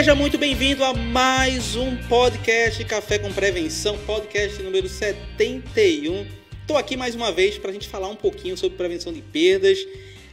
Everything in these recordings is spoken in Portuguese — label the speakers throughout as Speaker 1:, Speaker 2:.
Speaker 1: Seja muito bem-vindo a mais um podcast Café com Prevenção, podcast número 71. Estou aqui mais uma vez para a gente falar um pouquinho sobre prevenção de perdas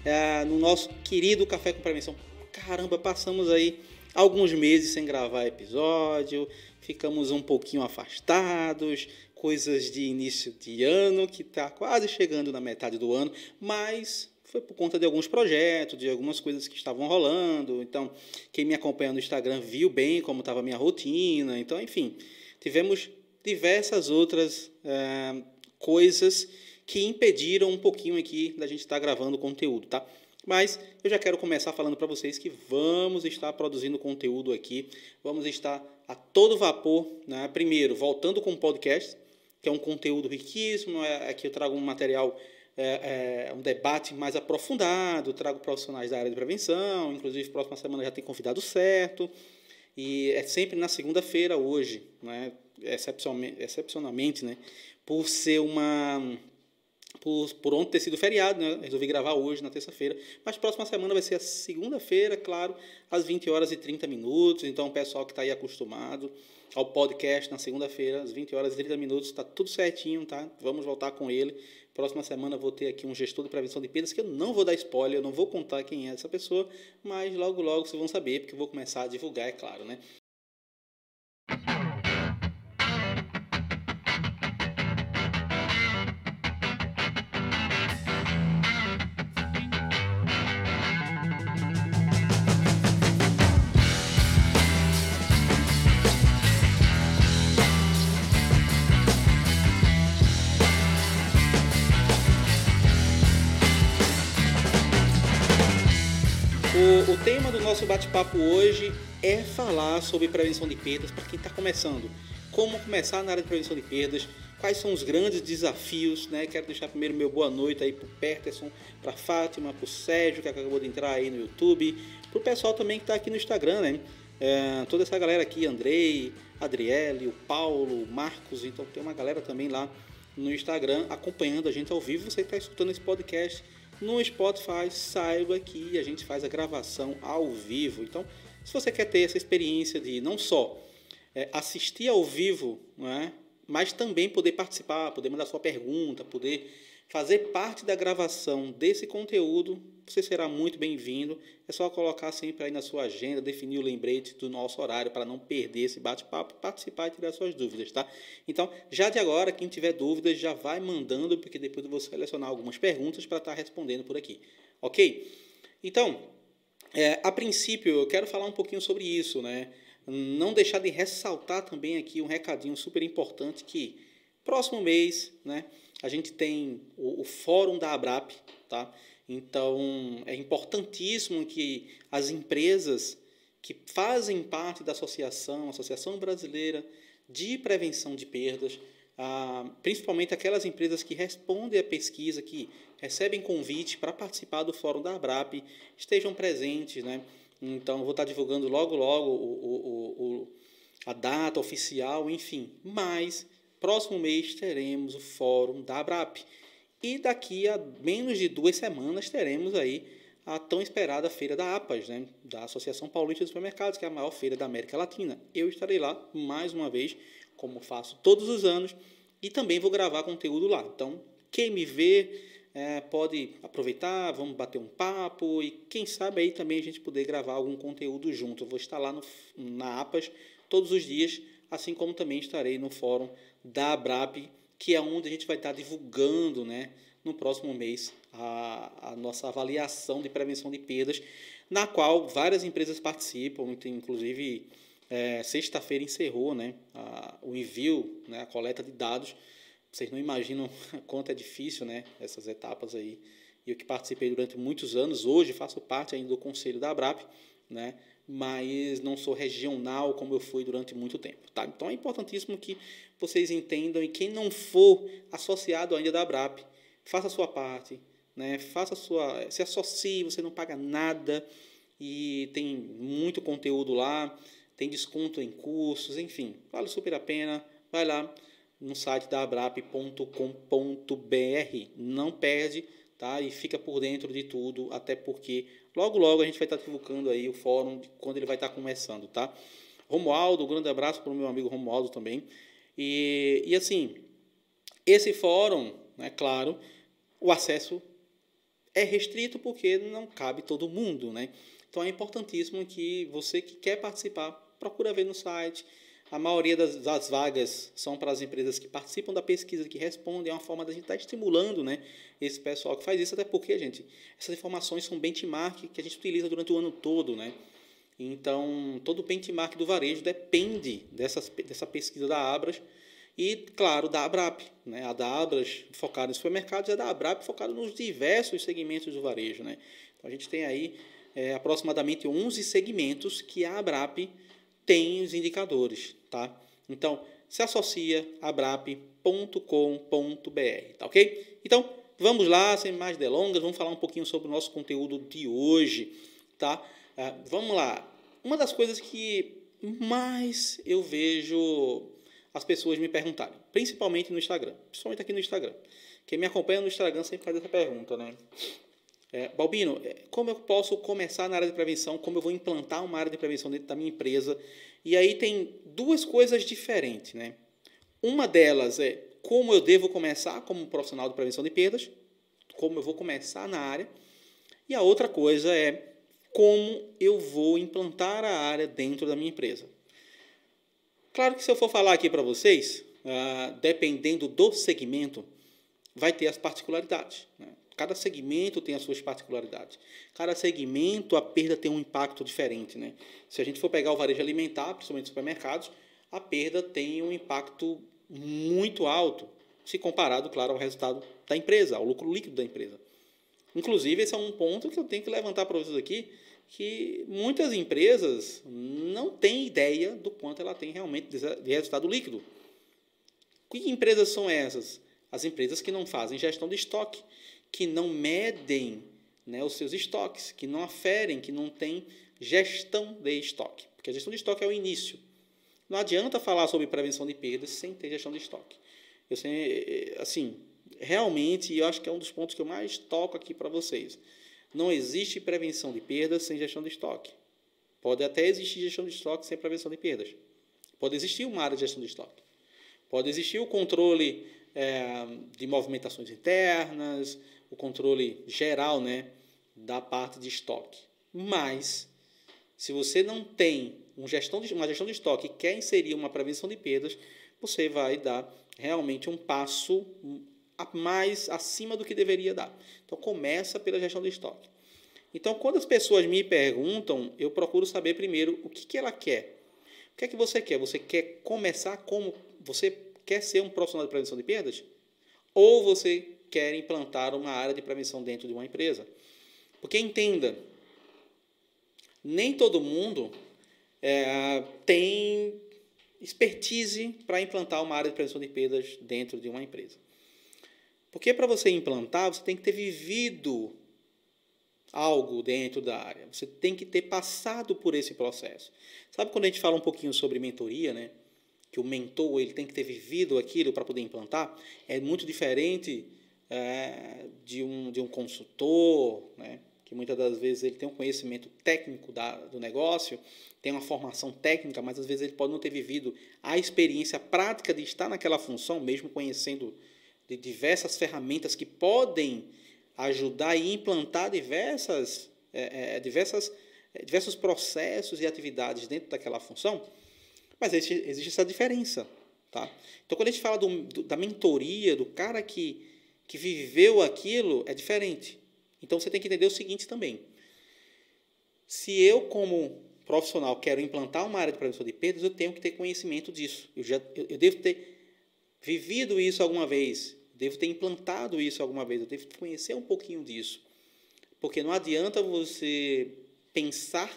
Speaker 1: é, no nosso querido Café com Prevenção. Caramba, passamos aí alguns meses sem gravar episódio, ficamos um pouquinho afastados, coisas de início de ano que está quase chegando na metade do ano, mas foi por conta de alguns projetos, de algumas coisas que estavam rolando. Então, quem me acompanha no Instagram viu bem como estava a minha rotina. Então, enfim, tivemos diversas outras é, coisas que impediram um pouquinho aqui da gente estar tá gravando conteúdo, tá? Mas eu já quero começar falando para vocês que vamos estar produzindo conteúdo aqui, vamos estar a todo vapor, né? Primeiro, voltando com o podcast, que é um conteúdo riquíssimo, é, aqui eu trago um material é, é, um debate mais aprofundado, trago profissionais da área de prevenção, inclusive próxima semana já tem convidado certo, e é sempre na segunda-feira hoje, né, excepcionalmente, excepcionalmente né, por ser uma por, por ontem ter sido feriado, né? resolvi gravar hoje, na terça-feira. Mas próxima semana vai ser a segunda-feira, claro, às 20 horas e 30 minutos. Então, o pessoal que está aí acostumado ao podcast na segunda-feira, às 20 horas e 30 minutos, está tudo certinho, tá? Vamos voltar com ele. Próxima semana vou ter aqui um gestor de prevenção de perdas que eu não vou dar spoiler, eu não vou contar quem é essa pessoa, mas logo logo vocês vão saber, porque eu vou começar a divulgar, é claro, né? Nosso bate-papo hoje é falar sobre prevenção de perdas para quem está começando. Como começar na área de prevenção de perdas, quais são os grandes desafios, né? Quero deixar primeiro meu boa noite aí para o Peterson, para Fátima, para o Sérgio, que acabou de entrar aí no YouTube, para o pessoal também que está aqui no Instagram, né? É, toda essa galera aqui, Andrei, Adriele, o Paulo, o Marcos, então tem uma galera também lá no Instagram acompanhando a gente ao vivo. Você está escutando esse podcast no Spotify, saiba que a gente faz a gravação ao vivo. Então, se você quer ter essa experiência de não só é, assistir ao vivo, é, mas também poder participar, poder mandar sua pergunta, poder fazer parte da gravação desse conteúdo, você será muito bem-vindo. É só colocar sempre aí na sua agenda, definir o lembrete do nosso horário para não perder esse bate-papo, participar e tirar suas dúvidas, tá? Então, já de agora, quem tiver dúvidas, já vai mandando, porque depois eu vou selecionar algumas perguntas para estar tá respondendo por aqui, ok? Então, é, a princípio, eu quero falar um pouquinho sobre isso, né? Não deixar de ressaltar também aqui um recadinho super importante que próximo mês, né? A gente tem o, o fórum da Abrap, tá? Então, é importantíssimo que as empresas que fazem parte da associação, Associação Brasileira de Prevenção de Perdas, ah, principalmente aquelas empresas que respondem à pesquisa, que recebem convite para participar do Fórum da Abrap, estejam presentes, né? Então, vou estar divulgando logo, logo o, o, o, a data oficial, enfim. Mas, próximo mês, teremos o Fórum da Abrap. E daqui a menos de duas semanas teremos aí a tão esperada feira da APAS, né, da Associação Paulista de Supermercados, que é a maior feira da América Latina. Eu estarei lá mais uma vez, como faço todos os anos, e também vou gravar conteúdo lá. Então, quem me vê é, pode aproveitar, vamos bater um papo e quem sabe aí também a gente poder gravar algum conteúdo junto. Eu vou estar lá no, na APAS todos os dias, assim como também estarei no fórum da ABRAP que é onde a gente vai estar divulgando né, no próximo mês a, a nossa avaliação de prevenção de perdas, na qual várias empresas participam, inclusive é, sexta-feira encerrou né, a, o envio, né, a coleta de dados. Vocês não imaginam quanto é difícil né, essas etapas aí. Eu que participei durante muitos anos, hoje faço parte ainda do conselho da ABRAP, né, mas não sou regional como eu fui durante muito tempo. Tá? Então é importantíssimo que vocês entendam e quem não for associado ainda da ABRAP, faça a sua parte, né? faça sua, se associe, você não paga nada e tem muito conteúdo lá, tem desconto em cursos, enfim, vale super a pena. Vai lá no site da abrap.com.br, não perde, tá? E fica por dentro de tudo, até porque logo logo a gente vai estar divulgando aí o fórum quando ele vai estar começando, tá? Romualdo, um grande abraço para o meu amigo Romualdo também. E, e assim, esse fórum, é claro, o acesso é restrito porque não cabe todo mundo, né? Então é importantíssimo que você que quer participar, procura ver no site. A maioria das, das vagas são para as empresas que participam da pesquisa, que respondem. É uma forma da gente estar tá estimulando né, esse pessoal que faz isso, até porque, gente, essas informações são benchmark que a gente utiliza durante o ano todo, né? Então, todo o benchmark do varejo depende dessas, dessa pesquisa da Abras e, claro, da Abrap. Né? A da Abras focada em supermercados e a da Abrap focada nos diversos segmentos do varejo. Né? Então, a gente tem aí é, aproximadamente 11 segmentos que a Abrap tem os indicadores. Tá? Então, se associa abrap.com.br, tá ok? Então, vamos lá, sem mais delongas, vamos falar um pouquinho sobre o nosso conteúdo de hoje, tá? Ah, vamos lá. Uma das coisas que mais eu vejo as pessoas me perguntarem, principalmente no Instagram, principalmente aqui no Instagram. Quem me acompanha no Instagram sempre faz essa pergunta, né? É, Balbino, é, como eu posso começar na área de prevenção? Como eu vou implantar uma área de prevenção dentro da minha empresa? E aí tem duas coisas diferentes, né? Uma delas é como eu devo começar como profissional de prevenção de perdas, como eu vou começar na área. E a outra coisa é como eu vou implantar a área dentro da minha empresa. Claro que se eu for falar aqui para vocês, ah, dependendo do segmento, vai ter as particularidades. Né? Cada segmento tem as suas particularidades. Cada segmento, a perda tem um impacto diferente. Né? Se a gente for pegar o varejo alimentar, principalmente supermercados, a perda tem um impacto muito alto, se comparado, claro, ao resultado da empresa, ao lucro líquido da empresa. Inclusive, esse é um ponto que eu tenho que levantar para vocês aqui, que muitas empresas não têm ideia do quanto ela tem realmente de resultado líquido. Que empresas são essas? As empresas que não fazem gestão de estoque, que não medem né, os seus estoques, que não aferem, que não têm gestão de estoque. Porque a gestão de estoque é o início. Não adianta falar sobre prevenção de perdas sem ter gestão de estoque. Eu sei, assim, realmente, eu acho que é um dos pontos que eu mais toco aqui para vocês. Não existe prevenção de perdas sem gestão de estoque. Pode até existir gestão de estoque sem prevenção de perdas. Pode existir uma área de gestão de estoque. Pode existir o controle é, de movimentações internas, o controle geral né, da parte de estoque. Mas, se você não tem uma gestão de, uma gestão de estoque e quer inserir uma prevenção de perdas, você vai dar realmente um passo mais acima do que deveria dar. Então começa pela gestão de estoque. Então quando as pessoas me perguntam, eu procuro saber primeiro o que, que ela quer. O que é que você quer? Você quer começar como você quer ser um profissional de prevenção de perdas? Ou você quer implantar uma área de prevenção dentro de uma empresa? Porque entenda, nem todo mundo é, tem expertise para implantar uma área de prevenção de perdas dentro de uma empresa. Porque para você implantar, você tem que ter vivido algo dentro da área. Você tem que ter passado por esse processo. Sabe quando a gente fala um pouquinho sobre mentoria, né? Que o mentor ele tem que ter vivido aquilo para poder implantar. É muito diferente é, de, um, de um consultor, né? que muitas das vezes ele tem um conhecimento técnico da, do negócio, tem uma formação técnica, mas às vezes ele pode não ter vivido a experiência prática de estar naquela função, mesmo conhecendo de diversas ferramentas que podem ajudar e implantar diversas, é, é, diversas, é, diversos processos e atividades dentro daquela função, mas existe, existe essa diferença. Tá? Então, quando a gente fala do, do, da mentoria, do cara que, que viveu aquilo, é diferente. Então, você tem que entender o seguinte também. Se eu, como profissional, quero implantar uma área de prevenção de perdas, eu tenho que ter conhecimento disso. Eu, já, eu, eu devo ter vivido isso alguma vez, devo ter implantado isso alguma vez, eu devo conhecer um pouquinho disso. Porque não adianta você pensar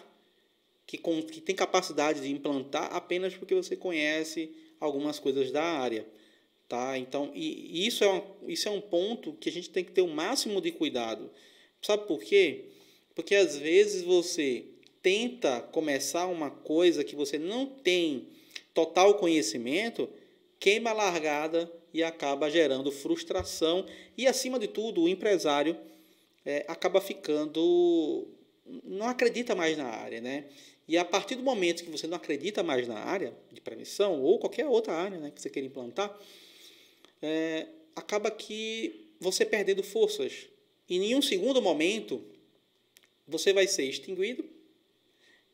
Speaker 1: que, com, que tem capacidade de implantar apenas porque você conhece algumas coisas da área. Tá? Então, e, isso, é um, isso é um ponto que a gente tem que ter o máximo de cuidado. Sabe por quê? Porque às vezes você tenta começar uma coisa que você não tem total conhecimento, queima a largada e acaba gerando frustração e, acima de tudo, o empresário é, acaba ficando. não acredita mais na área, né? E a partir do momento que você não acredita mais na área de prevenção, ou qualquer outra área né, que você queira implantar, é, acaba que você perdendo forças. Em nenhum segundo momento você vai ser extinguido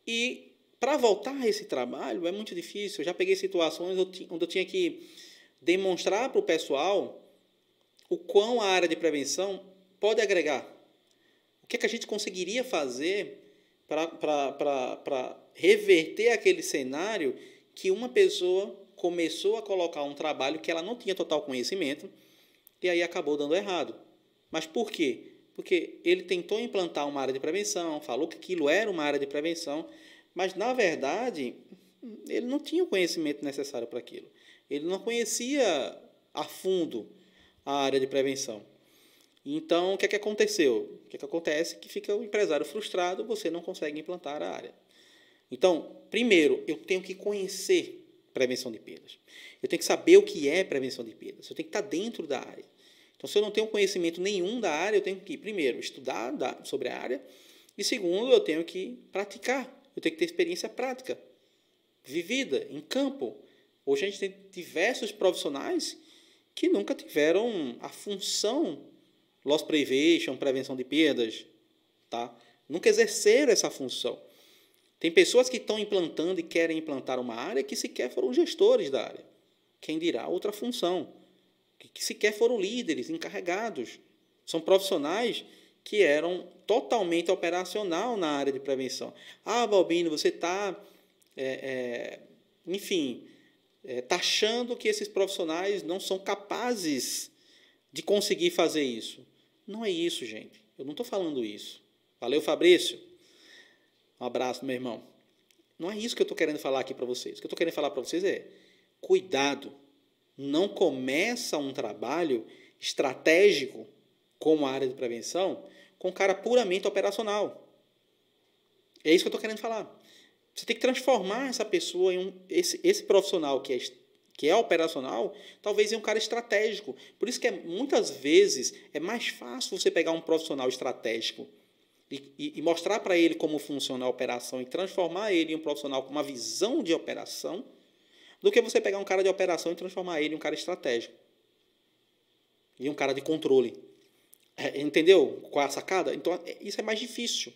Speaker 1: e para voltar a esse trabalho é muito difícil. Eu já peguei situações onde eu tinha que demonstrar para o pessoal o quão a área de prevenção pode agregar. O que, é que a gente conseguiria fazer para reverter aquele cenário que uma pessoa começou a colocar um trabalho que ela não tinha total conhecimento e aí acabou dando errado. Mas por quê? Porque ele tentou implantar uma área de prevenção, falou que aquilo era uma área de prevenção, mas na verdade ele não tinha o conhecimento necessário para aquilo. Ele não conhecia a fundo a área de prevenção. Então, o que é que aconteceu? O que é que acontece? Que fica o empresário frustrado, você não consegue implantar a área. Então, primeiro, eu tenho que conhecer prevenção de perdas. Eu tenho que saber o que é prevenção de perdas. Eu tenho que estar dentro da área. Então, se eu não tenho conhecimento nenhum da área, eu tenho que, primeiro, estudar sobre a área. E, segundo, eu tenho que praticar. Eu tenho que ter experiência prática, vivida, em campo. Hoje a gente tem diversos profissionais que nunca tiveram a função loss prevention, prevenção de perdas, tá? Nunca exerceram essa função. Tem pessoas que estão implantando e querem implantar uma área que sequer foram gestores da área. Quem dirá outra função? Que sequer foram líderes, encarregados. São profissionais que eram totalmente operacional na área de prevenção. Ah, Balbino, você está, é, é, enfim, é, taxando que esses profissionais não são capazes de conseguir fazer isso. Não é isso, gente. Eu não estou falando isso. Valeu, Fabrício. Um abraço, meu irmão. Não é isso que eu estou querendo falar aqui para vocês. O que eu estou querendo falar para vocês é: cuidado. Não começa um trabalho estratégico como a área de prevenção com cara puramente operacional. É isso que eu estou querendo falar. Você tem que transformar essa pessoa em um, esse, esse profissional que é que é operacional, talvez é um cara estratégico. Por isso que é, muitas vezes é mais fácil você pegar um profissional estratégico e, e, e mostrar para ele como funciona a operação e transformar ele em um profissional com uma visão de operação, do que você pegar um cara de operação e transformar ele em um cara estratégico. E um cara de controle. É, entendeu qual é a sacada? Então, é, isso é mais difícil.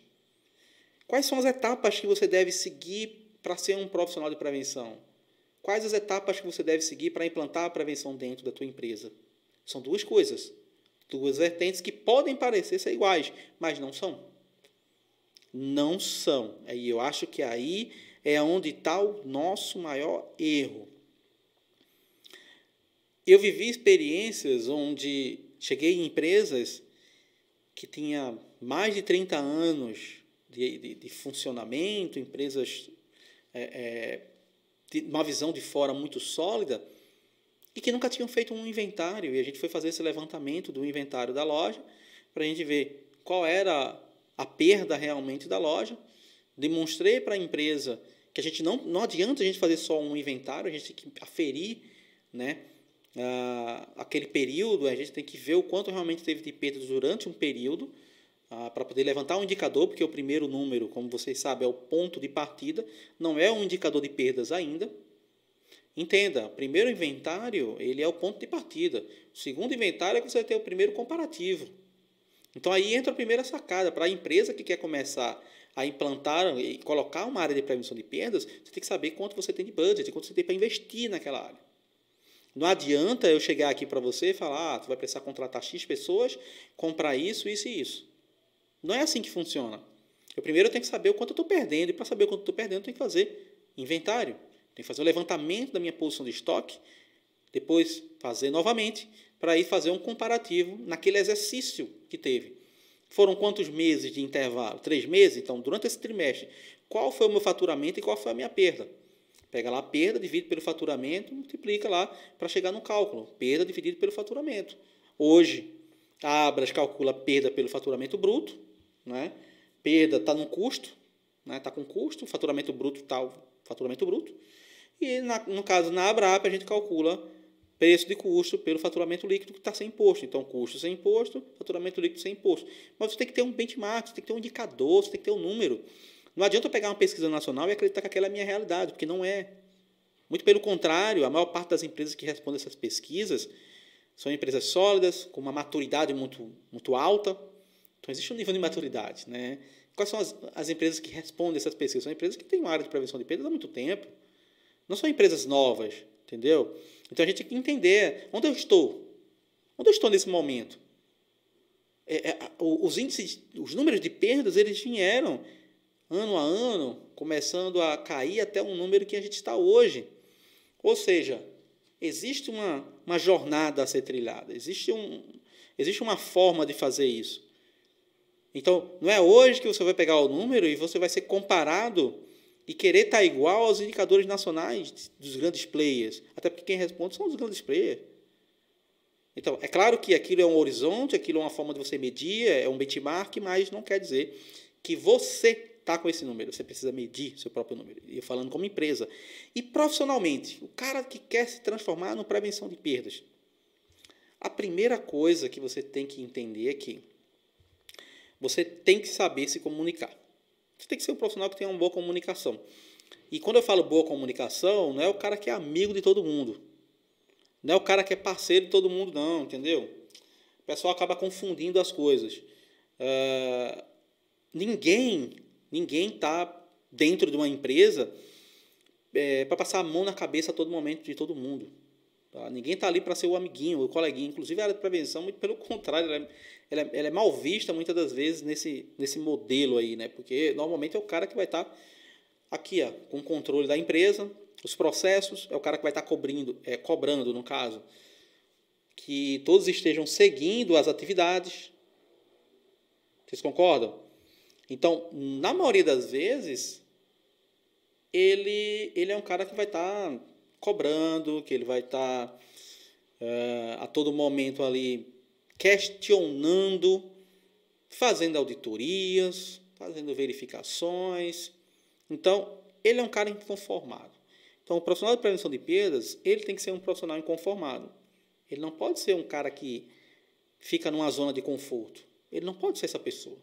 Speaker 1: Quais são as etapas que você deve seguir para ser um profissional de prevenção? Quais as etapas que você deve seguir para implantar a prevenção dentro da tua empresa? São duas coisas, duas vertentes que podem parecer ser iguais, mas não são. Não são. E eu acho que aí é onde está o nosso maior erro. Eu vivi experiências onde cheguei em empresas que tinha mais de 30 anos de, de, de funcionamento, empresas é, é, uma visão de fora muito sólida e que nunca tinham feito um inventário. E a gente foi fazer esse levantamento do inventário da loja para a gente ver qual era a perda realmente da loja. Demonstrei para a empresa que a gente não, não adianta a gente fazer só um inventário, a gente tem que aferir né, aquele período, a gente tem que ver o quanto realmente teve de perdas durante um período para poder levantar um indicador, porque o primeiro número, como vocês sabem, é o ponto de partida, não é um indicador de perdas ainda. Entenda, primeiro inventário ele é o ponto de partida. O segundo inventário é que você vai ter o primeiro comparativo. Então aí entra a primeira sacada. Para a empresa que quer começar a implantar e colocar uma área de prevenção de perdas, você tem que saber quanto você tem de budget, quanto você tem para investir naquela área. Não adianta eu chegar aqui para você e falar, ah, tu vai precisar contratar X pessoas, comprar isso, isso e isso. Não é assim que funciona. Eu primeiro tenho que saber o quanto eu estou perdendo, e para saber o quanto eu estou perdendo, eu tenho que fazer inventário. Tenho que fazer o levantamento da minha posição de estoque, depois fazer novamente, para ir fazer um comparativo naquele exercício que teve. Foram quantos meses de intervalo? Três meses? Então, durante esse trimestre, qual foi o meu faturamento e qual foi a minha perda? Pega lá a perda, divide pelo faturamento, multiplica lá para chegar no cálculo. Perda dividido pelo faturamento. Hoje, a Abras calcula perda pelo faturamento bruto, né? Perda está no custo, está né? Tá com custo, faturamento bruto tal, faturamento bruto. E na, no caso na Abrap a gente calcula preço de custo pelo faturamento líquido que está sem imposto. Então, custo sem imposto, faturamento líquido sem imposto. Mas você tem que ter um benchmark, você tem que ter um indicador, você tem que ter um número. Não adianta eu pegar uma pesquisa nacional e acreditar que aquela é a minha realidade, porque não é. Muito pelo contrário, a maior parte das empresas que respondem essas pesquisas são empresas sólidas, com uma maturidade muito, muito alta. Então, existe um nível de maturidade. Né? Quais são as, as empresas que respondem essas pesquisas? São empresas que têm uma área de prevenção de perdas há muito tempo. Não são empresas novas, entendeu? Então, a gente tem que entender onde eu estou. Onde eu estou nesse momento? É, é, os índices, os números de perdas, eles vieram ano a ano, começando a cair até um número que a gente está hoje. Ou seja, existe uma, uma jornada a ser trilhada, existe, um, existe uma forma de fazer isso. Então, não é hoje que você vai pegar o número e você vai ser comparado e querer estar igual aos indicadores nacionais dos grandes players. Até porque quem responde são os grandes players. Então, é claro que aquilo é um horizonte, aquilo é uma forma de você medir, é um benchmark, mas não quer dizer que você está com esse número, você precisa medir seu próprio número. E falando como empresa. E profissionalmente, o cara que quer se transformar no prevenção de perdas. A primeira coisa que você tem que entender é que você tem que saber se comunicar. Você tem que ser um profissional que tenha uma boa comunicação. E quando eu falo boa comunicação, não é o cara que é amigo de todo mundo. Não é o cara que é parceiro de todo mundo, não, entendeu? O pessoal acaba confundindo as coisas. Uh, ninguém Ninguém está dentro de uma empresa é, para passar a mão na cabeça a todo momento de todo mundo. Tá? Ninguém está ali para ser o amiguinho, o coleguinha. Inclusive, a área de prevenção, muito pelo contrário, ela é, ela, é, ela é, mal vista muitas das vezes nesse, nesse modelo aí, né? Porque normalmente é o cara que vai estar tá aqui, ó, com o controle da empresa, os processos, é o cara que vai estar tá cobrindo, é, cobrando, no caso, que todos estejam seguindo as atividades. Vocês concordam? Então, na maioria das vezes, ele, ele é um cara que vai estar tá cobrando, que ele vai estar tá, é, a todo momento ali questionando, fazendo auditorias, fazendo verificações. Então, ele é um cara inconformado. Então, o profissional de prevenção de perdas, ele tem que ser um profissional inconformado. Ele não pode ser um cara que fica numa zona de conforto. Ele não pode ser essa pessoa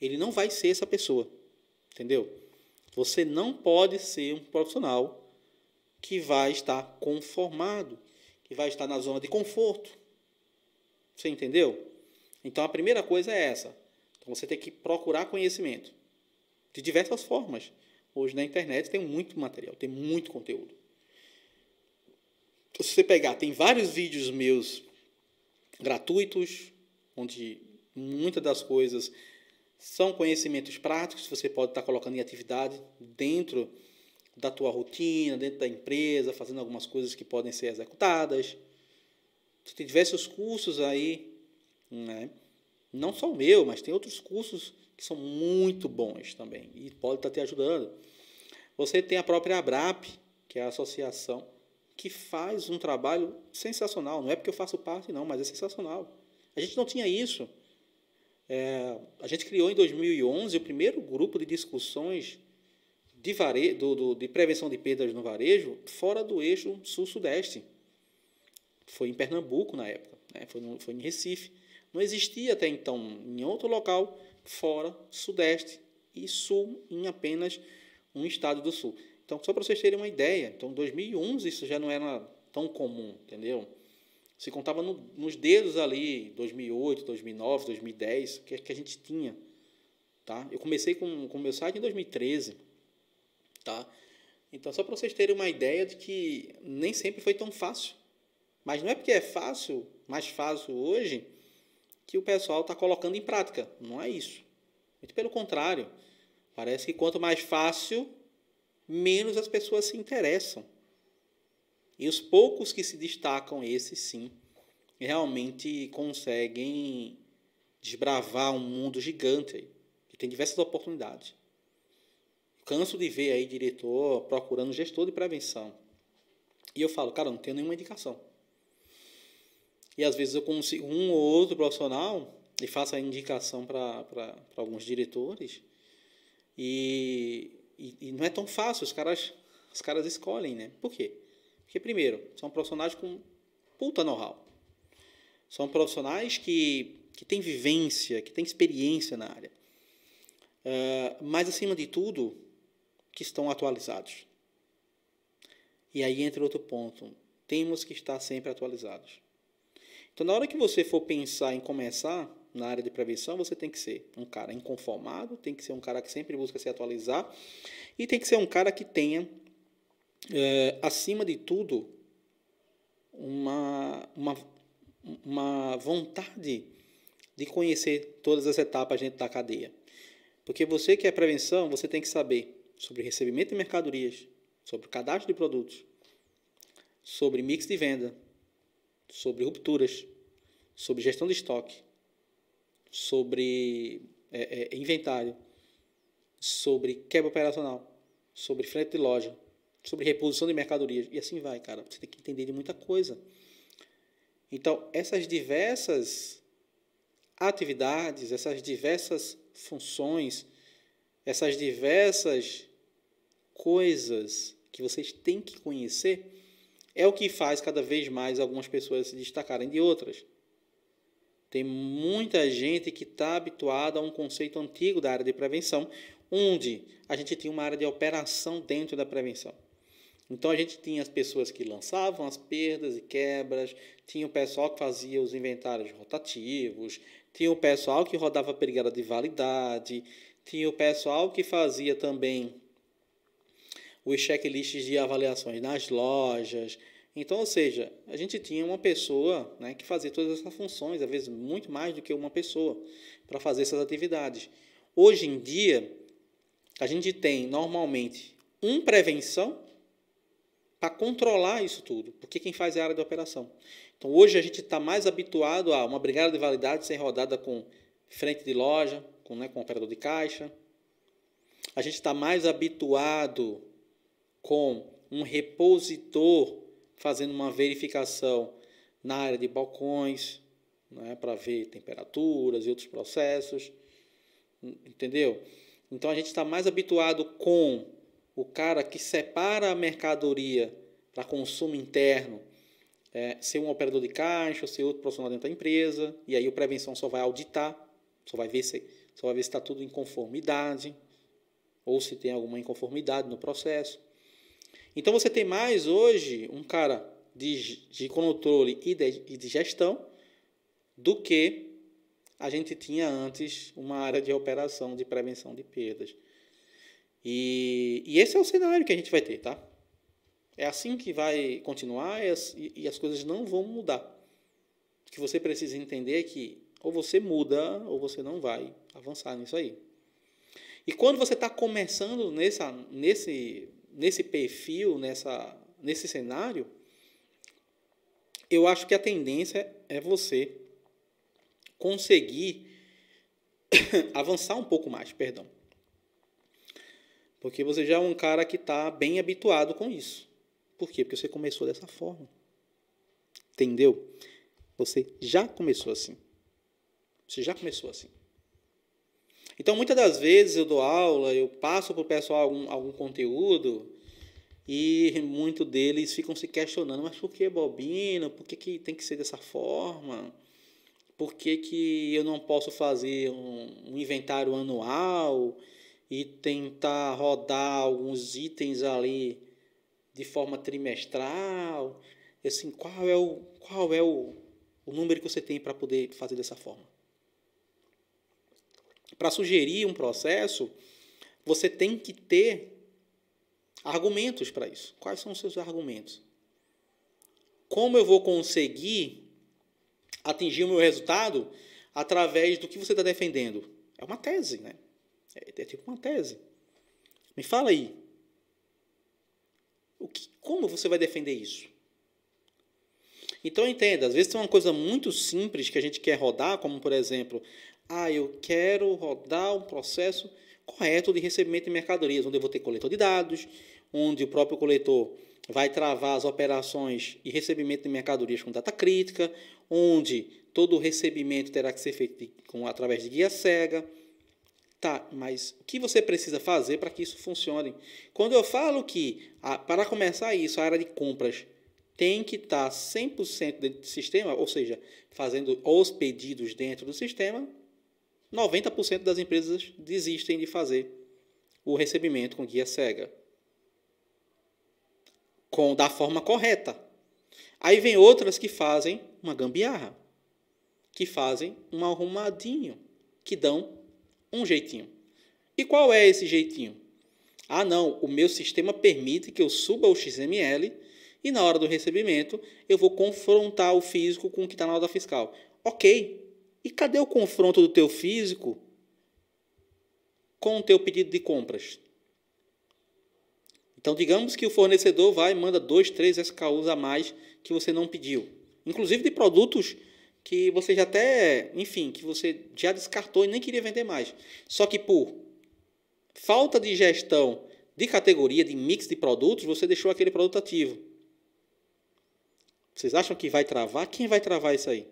Speaker 1: ele não vai ser essa pessoa. Entendeu? Você não pode ser um profissional que vai estar conformado, que vai estar na zona de conforto. Você entendeu? Então a primeira coisa é essa. Então você tem que procurar conhecimento de diversas formas. Hoje na internet tem muito material, tem muito conteúdo. Se você pegar, tem vários vídeos meus gratuitos, onde muitas das coisas são conhecimentos práticos você pode estar colocando em atividade dentro da tua rotina, dentro da empresa, fazendo algumas coisas que podem ser executadas. Tem diversos cursos aí, né? não só o meu, mas tem outros cursos que são muito bons também e pode estar te ajudando. Você tem a própria ABRAP, que é a associação que faz um trabalho sensacional. Não é porque eu faço parte, não, mas é sensacional. A gente não tinha isso. É, a gente criou em 2011 o primeiro grupo de discussões de, vare, do, do, de prevenção de perdas no varejo fora do eixo sul-sudeste. Foi em Pernambuco na época, né? foi, no, foi em Recife. Não existia até então em outro local fora sudeste e sul em apenas um estado do sul. Então, só para vocês terem uma ideia, então, em 2011 isso já não era tão comum, entendeu? Se contava no, nos dedos ali, 2008, 2009, 2010, que, que a gente tinha. Tá? Eu comecei com o meu site em 2013. Tá? Então, só para vocês terem uma ideia de que nem sempre foi tão fácil. Mas não é porque é fácil, mais fácil hoje, que o pessoal está colocando em prática. Não é isso. Muito pelo contrário. Parece que quanto mais fácil, menos as pessoas se interessam. E os poucos que se destacam, esses sim, realmente conseguem desbravar um mundo gigante que tem diversas oportunidades. Canso de ver aí diretor procurando gestor de prevenção. E eu falo, cara, não tenho nenhuma indicação. E às vezes eu consigo um ou outro profissional e faço a indicação para alguns diretores. E, e, e, não é tão fácil, os caras, os caras escolhem, né? Por quê? Porque, primeiro, são profissionais com puta know-how. São profissionais que, que têm vivência, que têm experiência na área. Uh, mas, acima de tudo, que estão atualizados. E aí entra outro ponto. Temos que estar sempre atualizados. Então, na hora que você for pensar em começar na área de prevenção, você tem que ser um cara inconformado, tem que ser um cara que sempre busca se atualizar e tem que ser um cara que tenha, é, acima de tudo, uma, uma, uma vontade de conhecer todas as etapas dentro da cadeia. Porque você que é prevenção, você tem que saber sobre recebimento de mercadorias, sobre cadastro de produtos, sobre mix de venda, sobre rupturas, sobre gestão de estoque, sobre é, é, inventário, sobre quebra operacional, sobre frete de loja, sobre reposição de mercadorias e assim vai, cara. Você tem que entender de muita coisa. Então, essas diversas atividades, essas diversas funções, essas diversas coisas que vocês têm que conhecer, é o que faz cada vez mais algumas pessoas se destacarem de outras. Tem muita gente que está habituada a um conceito antigo da área de prevenção, onde a gente tinha uma área de operação dentro da prevenção. Então a gente tinha as pessoas que lançavam as perdas e quebras, tinha o pessoal que fazia os inventários rotativos, tinha o pessoal que rodava a brigada de validade, tinha o pessoal que fazia também os checklists de avaliações nas lojas. Então, ou seja, a gente tinha uma pessoa né, que fazia todas essas funções, às vezes muito mais do que uma pessoa, para fazer essas atividades. Hoje em dia, a gente tem normalmente um prevenção para controlar isso tudo, porque quem faz é a área de operação. Então, hoje a gente está mais habituado a uma brigada de validade ser rodada com frente de loja, com, né, com operador de caixa. A gente está mais habituado com um repositor fazendo uma verificação na área de balcões, né, para ver temperaturas e outros processos, entendeu? Então a gente está mais habituado com o cara que separa a mercadoria para consumo interno, é, ser um operador de caixa, ser outro profissional dentro da empresa, e aí o prevenção só vai auditar, só vai ver se só vai ver se está tudo em conformidade ou se tem alguma inconformidade no processo. Então você tem mais hoje um cara de, de controle e de, e de gestão do que a gente tinha antes uma área de operação de prevenção de perdas. E, e esse é o cenário que a gente vai ter, tá? É assim que vai continuar e as, e as coisas não vão mudar. O que você precisa entender é que ou você muda ou você não vai avançar nisso aí. E quando você está começando nessa, nesse, nesse perfil, nessa, nesse cenário, eu acho que a tendência é você conseguir avançar um pouco mais, perdão. Porque você já é um cara que está bem habituado com isso. Por quê? Porque você começou dessa forma. Entendeu? Você já começou assim. Você já começou assim. Então, muitas das vezes eu dou aula, eu passo para o pessoal algum, algum conteúdo e muitos deles ficam se questionando, mas por que bobina? Por que, que tem que ser dessa forma? Por que, que eu não posso fazer um, um inventário anual e tentar rodar alguns itens ali de forma trimestral? Assim, qual é o, qual é o, o número que você tem para poder fazer dessa forma? Para sugerir um processo, você tem que ter argumentos para isso. Quais são os seus argumentos? Como eu vou conseguir atingir o meu resultado através do que você está defendendo? É uma tese, né? É, é, tipo uma tese. Me fala aí. O que, como você vai defender isso? Então entenda, às vezes tem uma coisa muito simples que a gente quer rodar, como por exemplo, ah, eu quero rodar um processo correto de recebimento de mercadorias, onde eu vou ter coletor de dados, onde o próprio coletor vai travar as operações e recebimento de mercadorias com data crítica, onde todo o recebimento terá que ser feito com, através de guia cega. Tá, mas o que você precisa fazer para que isso funcione? Quando eu falo que, para começar isso, a área de compras tem que estar 100% dentro do sistema, ou seja, fazendo os pedidos dentro do sistema, 90% das empresas desistem de fazer o recebimento com guia cega. Com, da forma correta. Aí vem outras que fazem uma gambiarra, que fazem um arrumadinho, que dão um jeitinho. E qual é esse jeitinho? Ah, não, o meu sistema permite que eu suba o XML e na hora do recebimento eu vou confrontar o físico com o que está na nota fiscal. Ok. E cadê o confronto do teu físico com o teu pedido de compras? Então, digamos que o fornecedor vai e manda dois, três SKUs a mais que você não pediu. Inclusive de produtos que você já até, enfim, que você já descartou e nem queria vender mais. Só que por falta de gestão de categoria, de mix de produtos, você deixou aquele produto ativo. Vocês acham que vai travar? Quem vai travar isso aí?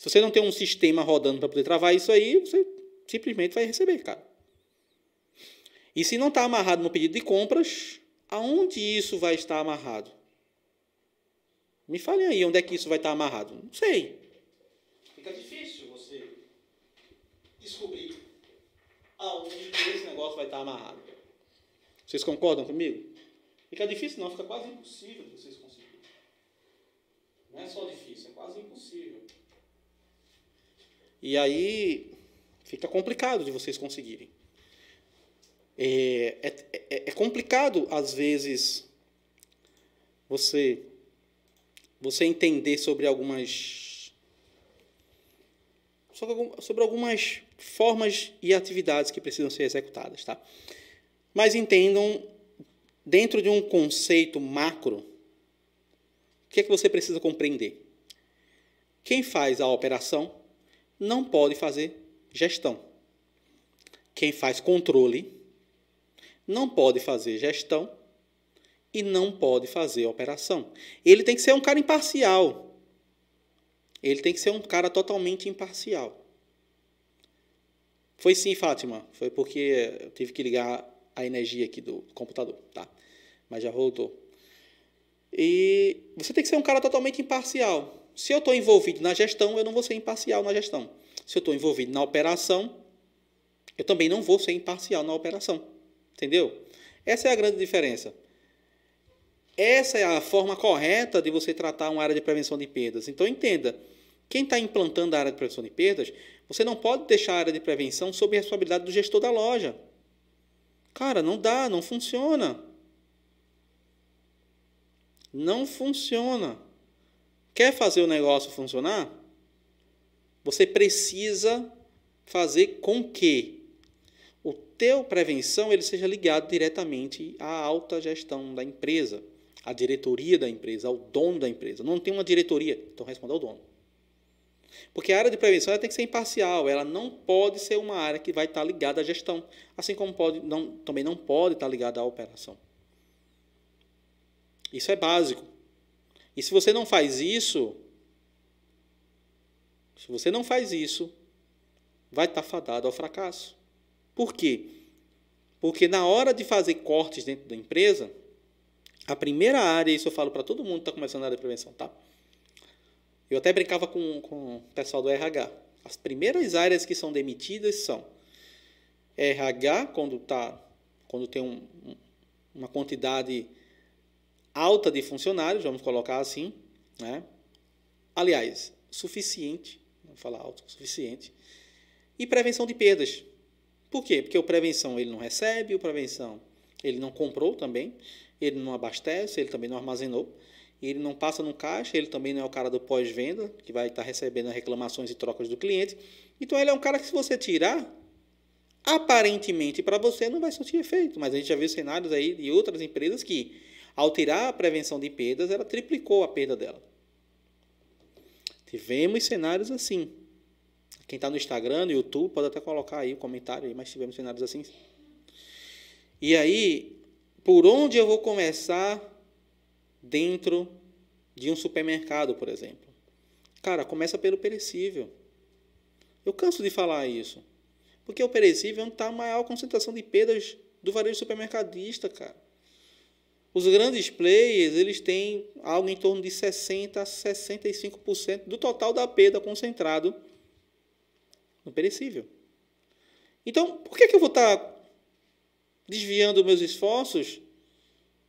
Speaker 1: Se você não tem um sistema rodando para poder travar isso aí, você simplesmente vai receber, cara. E se não está amarrado no pedido de compras, aonde isso vai estar amarrado? Me falem aí onde é que isso vai estar amarrado. Não sei. Fica difícil você descobrir aonde esse negócio vai estar amarrado. Vocês concordam comigo? Fica difícil, não, fica quase impossível de vocês conseguirem. Não é só difícil, é quase impossível. E aí fica complicado de vocês conseguirem. É, é, é, é complicado, às vezes, você, você entender sobre algumas. Sobre algumas formas e atividades que precisam ser executadas. Tá? Mas entendam, dentro de um conceito macro, o que é que você precisa compreender? Quem faz a operação não pode fazer gestão. Quem faz controle não pode fazer gestão e não pode fazer operação. Ele tem que ser um cara imparcial. Ele tem que ser um cara totalmente imparcial. Foi sim, Fátima. Foi porque eu tive que ligar a energia aqui do computador, tá? Mas já voltou. E você tem que ser um cara totalmente imparcial. Se eu estou envolvido na gestão, eu não vou ser imparcial na gestão. Se eu estou envolvido na operação, eu também não vou ser imparcial na operação. Entendeu? Essa é a grande diferença. Essa é a forma correta de você tratar uma área de prevenção de perdas. Então entenda, quem está implantando a área de prevenção de perdas, você não pode deixar a área de prevenção sob a responsabilidade do gestor da loja. Cara, não dá, não funciona. Não funciona. Quer fazer o negócio funcionar? Você precisa fazer com que teu prevenção ele seja ligado diretamente à alta gestão da empresa, à diretoria da empresa, ao dono da empresa. Não tem uma diretoria, então responda ao dono. Porque a área de prevenção tem que ser imparcial, ela não pode ser uma área que vai estar ligada à gestão, assim como pode, não, também não pode estar ligada à operação. Isso é básico. E se você não faz isso, se você não faz isso, vai estar fadado ao fracasso. Por quê? Porque na hora de fazer cortes dentro da empresa, a primeira área, isso eu falo para todo mundo que está começando a área de prevenção, tá? Eu até brincava com, com o pessoal do RH. As primeiras áreas que são demitidas são RH, quando, tá, quando tem um, uma quantidade alta de funcionários, vamos colocar assim, né? aliás, suficiente, vamos falar alto, suficiente, e prevenção de perdas. Por quê? Porque o prevenção ele não recebe, o prevenção ele não comprou também, ele não abastece, ele também não armazenou, ele não passa no caixa, ele também não é o cara do pós-venda, que vai estar recebendo reclamações e trocas do cliente. Então ele é um cara que se você tirar, aparentemente para você não vai surtir efeito, mas a gente já viu cenários aí de outras empresas que ao tirar a prevenção de perdas, ela triplicou a perda dela. Tivemos cenários assim. Quem está no Instagram, no YouTube, pode até colocar aí o um comentário, aí, mas tivemos cenários assim. E aí, por onde eu vou começar dentro de um supermercado, por exemplo? Cara, começa pelo perecível. Eu canso de falar isso. Porque o perecível é onde está a maior concentração de perdas do varejo supermercadista, cara. Os grandes players, eles têm algo em torno de 60 a 65% do total da perda concentrado no perecível. Então, por que, que eu vou estar desviando meus esforços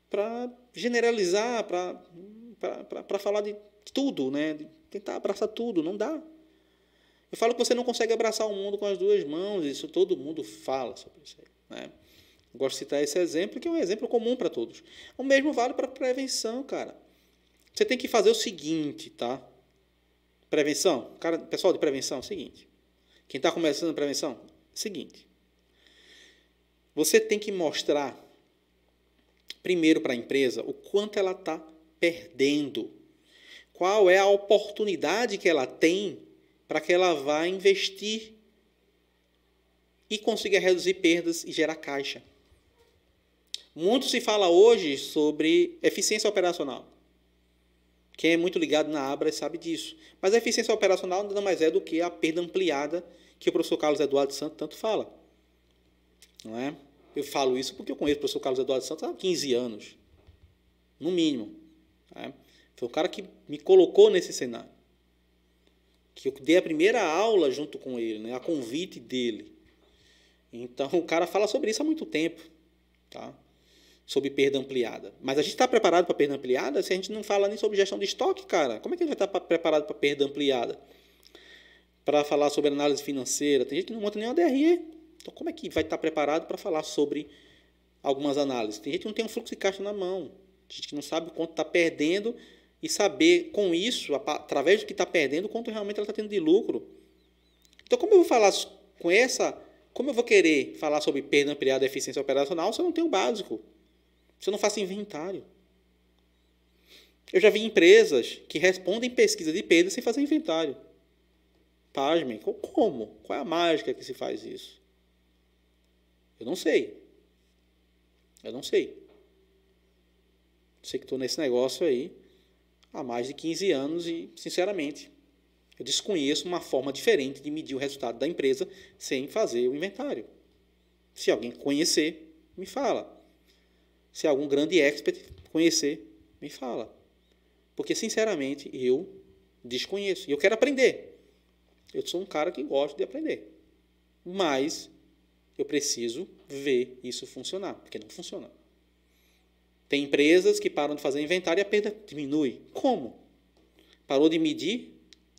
Speaker 1: para generalizar, para falar de tudo, né? De tentar abraçar tudo? Não dá. Eu falo que você não consegue abraçar o mundo com as duas mãos, isso todo mundo fala sobre isso. Né? Gosto de citar esse exemplo, que é um exemplo comum para todos. O mesmo vale para prevenção, cara. Você tem que fazer o seguinte, tá? Prevenção, cara, pessoal de prevenção, é o seguinte. Quem está começando a prevenção, é o seguinte. Você tem que mostrar primeiro para a empresa o quanto ela está perdendo. Qual é a oportunidade que ela tem para que ela vá investir e consiga reduzir perdas e gerar caixa. Muito se fala hoje sobre eficiência operacional. Quem é muito ligado na Abra sabe disso. Mas a eficiência operacional nada mais é do que a perda ampliada que o professor Carlos Eduardo Santos tanto fala. Não é? Eu falo isso porque eu conheço o professor Carlos Eduardo Santos há 15 anos, no mínimo. É? Foi o cara que me colocou nesse cenário. Que eu dei a primeira aula junto com ele, né? a convite dele. Então o cara fala sobre isso há muito tempo. Tá? Sobre perda ampliada. Mas a gente está preparado para perda ampliada se a gente não fala nem sobre gestão de estoque, cara. Como é que a gente vai estar tá preparado para perda ampliada? Para falar sobre análise financeira. Tem gente que não monta nem uma DRE. Então, como é que vai estar tá preparado para falar sobre algumas análises? Tem gente que não tem um fluxo de caixa na mão. Tem gente que não sabe o quanto está perdendo e saber com isso, através do que está perdendo, quanto realmente ela está tendo de lucro. Então, como eu vou falar com essa. Como eu vou querer falar sobre perda ampliada e eficiência operacional se eu não tenho o básico? Você não faça inventário. Eu já vi empresas que respondem pesquisa de perda sem fazer inventário. Pasmem, como? Qual é a mágica que se faz isso? Eu não sei. Eu não sei. Sei que estou nesse negócio aí há mais de 15 anos e, sinceramente, eu desconheço uma forma diferente de medir o resultado da empresa sem fazer o inventário. Se alguém conhecer, me fala. Se algum grande expert conhecer, me fala. Porque, sinceramente, eu desconheço. E eu quero aprender. Eu sou um cara que gosta de aprender. Mas eu preciso ver isso funcionar, porque não funciona. Tem empresas que param de fazer inventário e a perda diminui. Como? Parou de medir?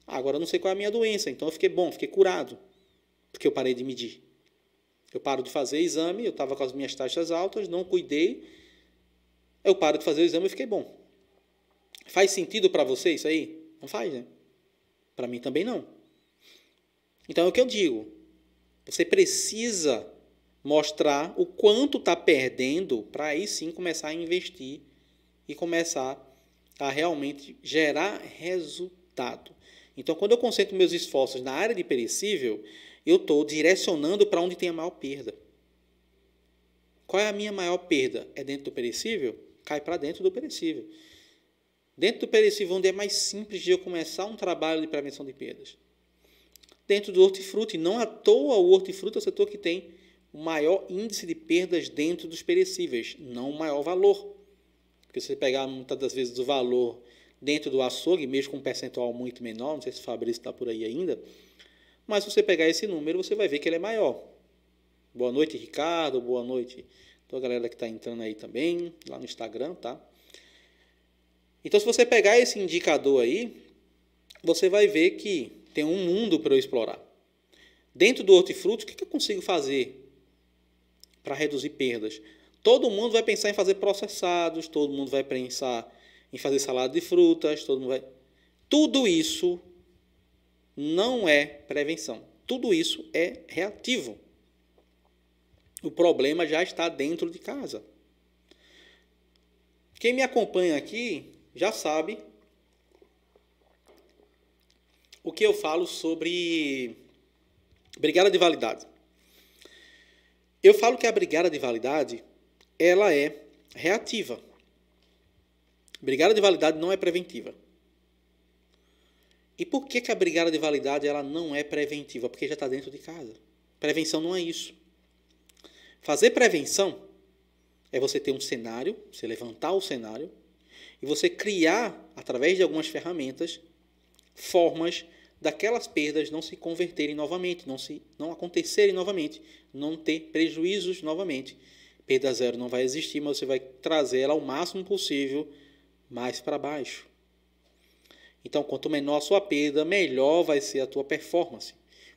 Speaker 1: Ah, agora eu não sei qual é a minha doença, então eu fiquei bom, fiquei curado, porque eu parei de medir. Eu paro de fazer exame, eu estava com as minhas taxas altas, não cuidei, eu paro de fazer o exame e fiquei bom. Faz sentido para você isso aí? Não faz, né? Para mim também não. Então é o que eu digo. Você precisa mostrar o quanto está perdendo para aí sim começar a investir e começar a realmente gerar resultado. Então, quando eu concentro meus esforços na área de perecível, eu estou direcionando para onde tem a maior perda. Qual é a minha maior perda? É dentro do perecível? Cai para dentro do perecível. Dentro do perecível, onde é mais simples de eu começar um trabalho de prevenção de perdas. Dentro do hortifruti, não à toa o hortifruti é o setor que tem o maior índice de perdas dentro dos perecíveis, não o maior valor. Porque se você pegar muitas das vezes o valor dentro do açougue, mesmo com um percentual muito menor, não sei se o Fabrício está por aí ainda, mas se você pegar esse número, você vai ver que ele é maior. Boa noite, Ricardo. Boa noite, então, a galera que está entrando aí também, lá no Instagram, tá? Então, se você pegar esse indicador aí, você vai ver que tem um mundo para eu explorar. Dentro do hortifruti, o que eu consigo fazer para reduzir perdas? Todo mundo vai pensar em fazer processados, todo mundo vai pensar em fazer salada de frutas, todo mundo vai. Tudo isso não é prevenção. Tudo isso é reativo. O problema já está dentro de casa. Quem me acompanha aqui já sabe o que eu falo sobre brigada de validade. Eu falo que a brigada de validade ela é reativa. Brigada de validade não é preventiva. E por que, que a brigada de validade ela não é preventiva? Porque já está dentro de casa. Prevenção não é isso. Fazer prevenção é você ter um cenário, você levantar o cenário e você criar, através de algumas ferramentas, formas daquelas perdas não se converterem novamente, não se não acontecerem novamente, não ter prejuízos novamente. Perda zero não vai existir, mas você vai trazer ela ao máximo possível mais para baixo. Então, quanto menor a sua perda, melhor vai ser a tua performance.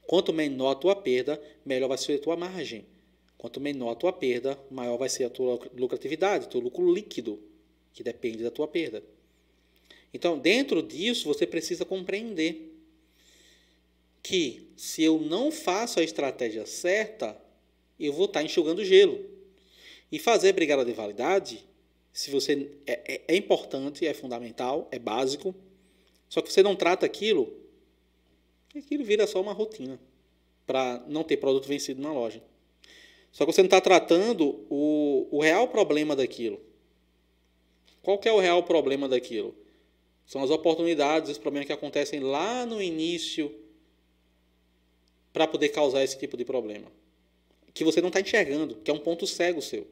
Speaker 1: Quanto menor a tua perda, melhor vai ser a tua margem. Quanto menor a tua perda, maior vai ser a tua lucratividade, o teu lucro líquido, que depende da tua perda. Então, dentro disso, você precisa compreender que se eu não faço a estratégia certa, eu vou estar enxugando gelo. E fazer brigada de validade, se você é, é, é importante, é fundamental, é básico, só que você não trata aquilo, aquilo vira só uma rotina para não ter produto vencido na loja. Só que você não está tratando o, o real problema daquilo. Qual é o real problema daquilo? São as oportunidades, os problemas que acontecem lá no início para poder causar esse tipo de problema. Que você não está enxergando, que é um ponto cego seu.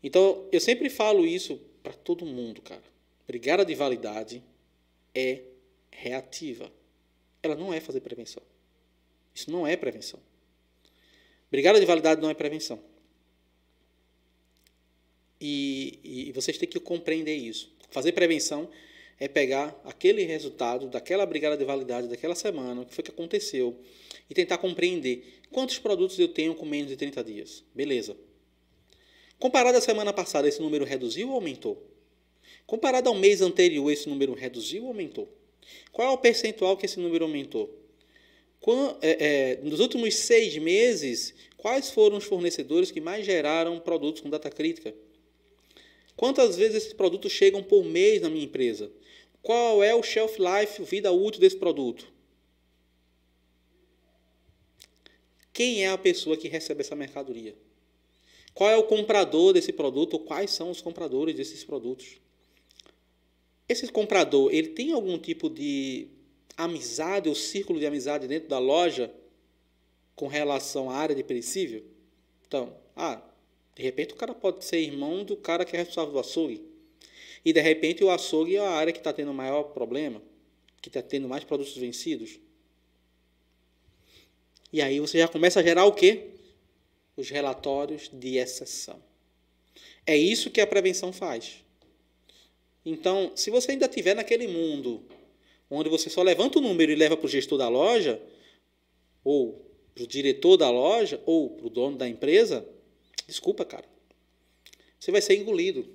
Speaker 1: Então, eu sempre falo isso para todo mundo, cara. Brigada de validade é reativa. Ela não é fazer prevenção. Isso não é prevenção. Brigada de validade não é prevenção. E, e vocês têm que compreender isso. Fazer prevenção é pegar aquele resultado daquela brigada de validade daquela semana, o que foi que aconteceu, e tentar compreender quantos produtos eu tenho com menos de 30 dias. Beleza. Comparado à semana passada, esse número reduziu ou aumentou? Comparado ao mês anterior, esse número reduziu ou aumentou? Qual é o percentual que esse número aumentou? É, é, nos últimos seis meses, quais foram os fornecedores que mais geraram produtos com data crítica? Quantas vezes esses produtos chegam por mês na minha empresa? Qual é o shelf life, vida útil desse produto? Quem é a pessoa que recebe essa mercadoria? Qual é o comprador desse produto? Quais são os compradores desses produtos? Esse comprador, ele tem algum tipo de amizade, o círculo de amizade dentro da loja com relação à área de perecível? Então, ah, de repente o cara pode ser irmão do cara que é responsável do açougue. E de repente o açougue é a área que está tendo maior problema, que está tendo mais produtos vencidos. E aí você já começa a gerar o quê? Os relatórios de exceção. É isso que a prevenção faz. Então, se você ainda estiver naquele mundo onde você só levanta o número e leva para o gestor da loja, ou para o diretor da loja, ou para o dono da empresa, desculpa, cara. Você vai ser engolido.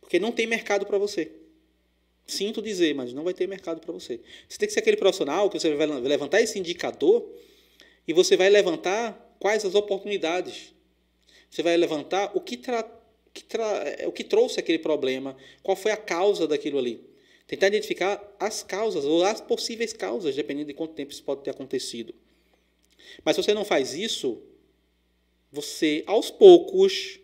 Speaker 1: Porque não tem mercado para você. Sinto dizer, mas não vai ter mercado para você. Você tem que ser aquele profissional que você vai levantar esse indicador e você vai levantar quais as oportunidades. Você vai levantar o que, tra, que tra, o que trouxe aquele problema, qual foi a causa daquilo ali. Tentar identificar as causas ou as possíveis causas, dependendo de quanto tempo isso pode ter acontecido. Mas se você não faz isso, você aos poucos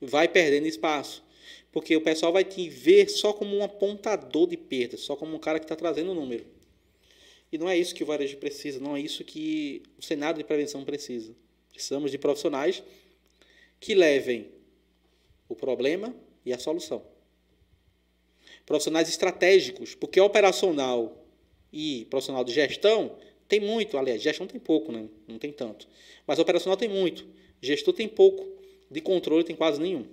Speaker 1: vai perdendo espaço. Porque o pessoal vai te ver só como um apontador de perdas, só como um cara que está trazendo o número. E não é isso que o varejo precisa, não é isso que o cenário de prevenção precisa. Precisamos de profissionais que levem o problema e a solução profissionais estratégicos, porque operacional e profissional de gestão tem muito, aliás, gestão tem pouco, né? não tem tanto. Mas operacional tem muito, gestor tem pouco, de controle tem quase nenhum.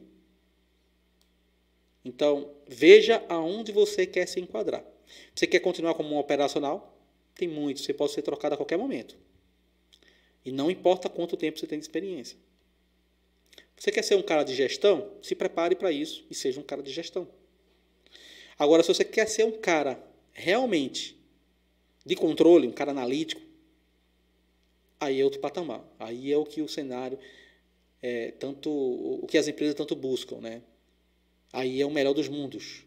Speaker 1: Então, veja aonde você quer se enquadrar. Você quer continuar como um operacional? Tem muito, você pode ser trocado a qualquer momento. E não importa quanto tempo você tem de experiência. Você quer ser um cara de gestão? Se prepare para isso e seja um cara de gestão. Agora, se você quer ser um cara realmente de controle, um cara analítico, aí é outro patamar. Aí é o que o cenário, é, tanto o que as empresas tanto buscam, né? Aí é o melhor dos mundos.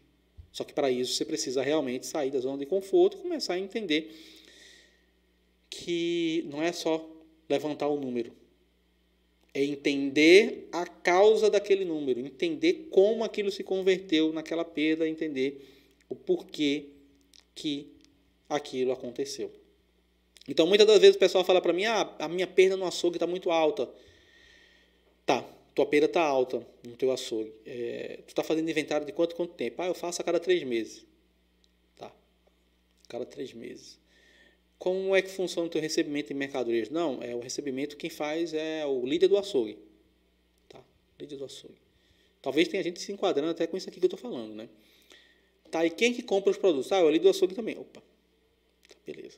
Speaker 1: Só que para isso você precisa realmente sair da zona de conforto e começar a entender que não é só levantar o número, é entender a causa daquele número, entender como aquilo se converteu naquela perda, entender o porquê que aquilo aconteceu. Então, muitas das vezes o pessoal fala para mim: ah, a minha perda no açougue está muito alta. Tá, tua pera está alta no teu açougue. É, tu está fazendo inventário de quanto quanto tempo? Ah, eu faço a cada três meses. Tá. A cada três meses. Como é que funciona o teu recebimento de mercadorias? Não, é o recebimento quem faz é o líder do açougue. Tá? Líder do açougue. Talvez tenha gente se enquadrando até com isso aqui que eu estou falando, né? Tá, e quem que compra os produtos? Ah, é o líder do açougue também. Opa. Tá, beleza.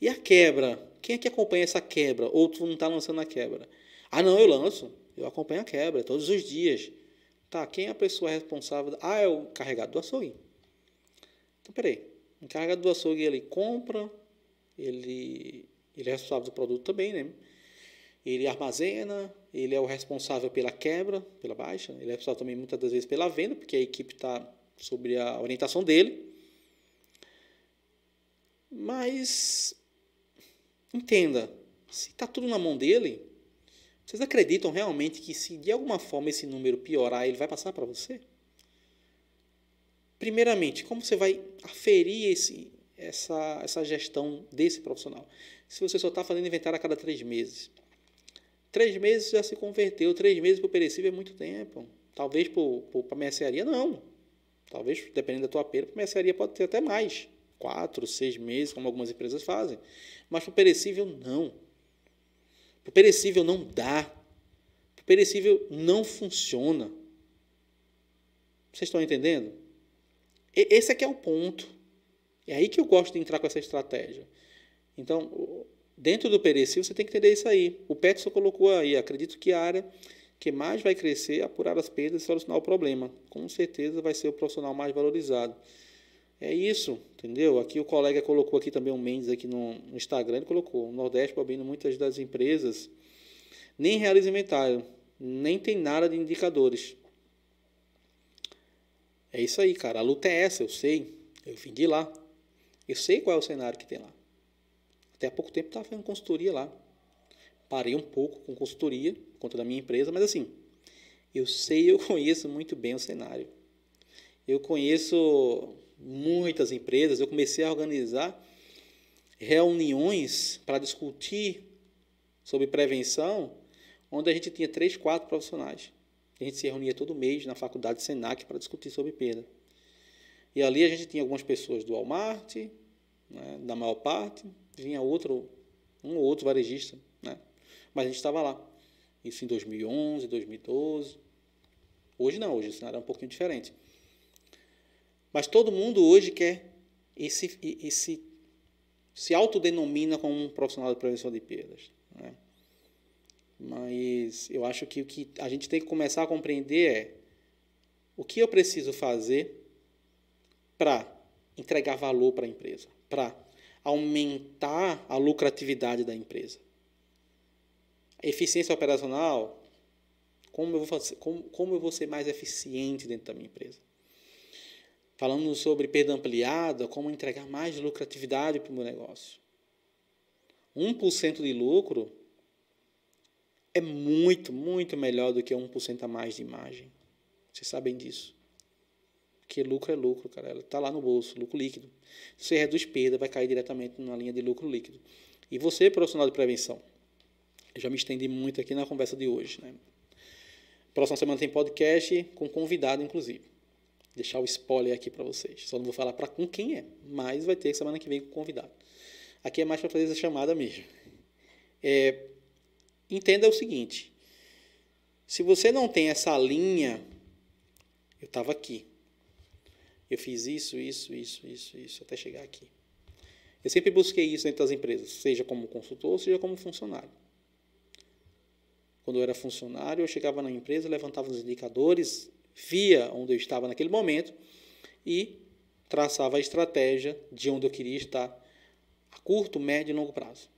Speaker 1: E a quebra? Quem é que acompanha essa quebra? Ou tu não está lançando a quebra? Ah, não, eu lanço. Eu acompanho a quebra todos os dias. Tá, quem é a pessoa responsável? Ah, é o carregado do açougue. Então, peraí. O carregado do açougue, ele compra, ele, ele é responsável do produto também, né? Ele armazena, ele é o responsável pela quebra, pela baixa, ele é responsável também muitas das vezes pela venda, porque a equipe está sobre a orientação dele. Mas entenda, se está tudo na mão dele, vocês acreditam realmente que se de alguma forma esse número piorar, ele vai passar para você? Primeiramente, como você vai aferir esse, essa, essa gestão desse profissional? Se você só está fazendo inventário a cada três meses. Três meses já se converteu, três meses para o perecível é muito tempo. Talvez para a mercearia, não. Talvez, dependendo da tua pera, para a mercearia pode ter até mais. Quatro, seis meses, como algumas empresas fazem. Mas para o perecível, não. O perecível não dá. O perecível não funciona. Vocês estão entendendo? Esse aqui é o ponto. É aí que eu gosto de entrar com essa estratégia. Então, dentro do perecível, você tem que entender isso aí. O Peterson colocou aí, acredito que a área que mais vai crescer é apurar as perdas e solucionar o problema. Com certeza vai ser o profissional mais valorizado. É isso, entendeu? Aqui o colega colocou aqui também um Mendes aqui no, Instagram, ele colocou, o Nordeste, Bobino, muitas das empresas nem realizam inventário, nem tem nada de indicadores. É isso aí, cara. A luta é essa, eu sei. Eu vim de lá. Eu sei qual é o cenário que tem lá. Até há pouco tempo estava fazendo consultoria lá. Parei um pouco com consultoria, por conta da minha empresa, mas assim, eu sei, eu conheço muito bem o cenário. Eu conheço muitas empresas, eu comecei a organizar reuniões para discutir sobre prevenção, onde a gente tinha três, quatro profissionais. A gente se reunia todo mês na faculdade Senac para discutir sobre perda. E ali a gente tinha algumas pessoas do Walmart, né, da maior parte, vinha outro, um ou outro varejista, né? mas a gente estava lá. Isso em 2011, 2012. Hoje não, hoje o cenário é um pouquinho diferente. Mas todo mundo hoje quer e se, e, e se, se autodenomina como um profissional de prevenção de perdas. Né? Mas eu acho que o que a gente tem que começar a compreender é o que eu preciso fazer para entregar valor para a empresa, para aumentar a lucratividade da empresa. eficiência operacional, como eu, vou fazer, como, como eu vou ser mais eficiente dentro da minha empresa? falando sobre perda ampliada, como entregar mais lucratividade para o meu negócio. 1% de lucro é muito, muito melhor do que 1% a mais de imagem. Vocês sabem disso. Porque lucro é lucro, cara. Ela está lá no bolso, lucro líquido. Se você reduz perda, vai cair diretamente na linha de lucro líquido. E você, profissional de prevenção, eu já me estendi muito aqui na conversa de hoje. Né? Próxima semana tem podcast com convidado, inclusive deixar o spoiler aqui para vocês. Só não vou falar para com quem é, mas vai ter semana que vem com convidado. Aqui é mais para fazer essa chamada mesmo. É, entenda o seguinte: se você não tem essa linha, eu estava aqui. Eu fiz isso, isso, isso, isso, isso, até chegar aqui. Eu sempre busquei isso dentro das empresas, seja como consultor, seja como funcionário. Quando eu era funcionário, eu chegava na empresa, levantava os indicadores, via onde eu estava naquele momento e traçava a estratégia de onde eu queria estar a curto, médio e longo prazo.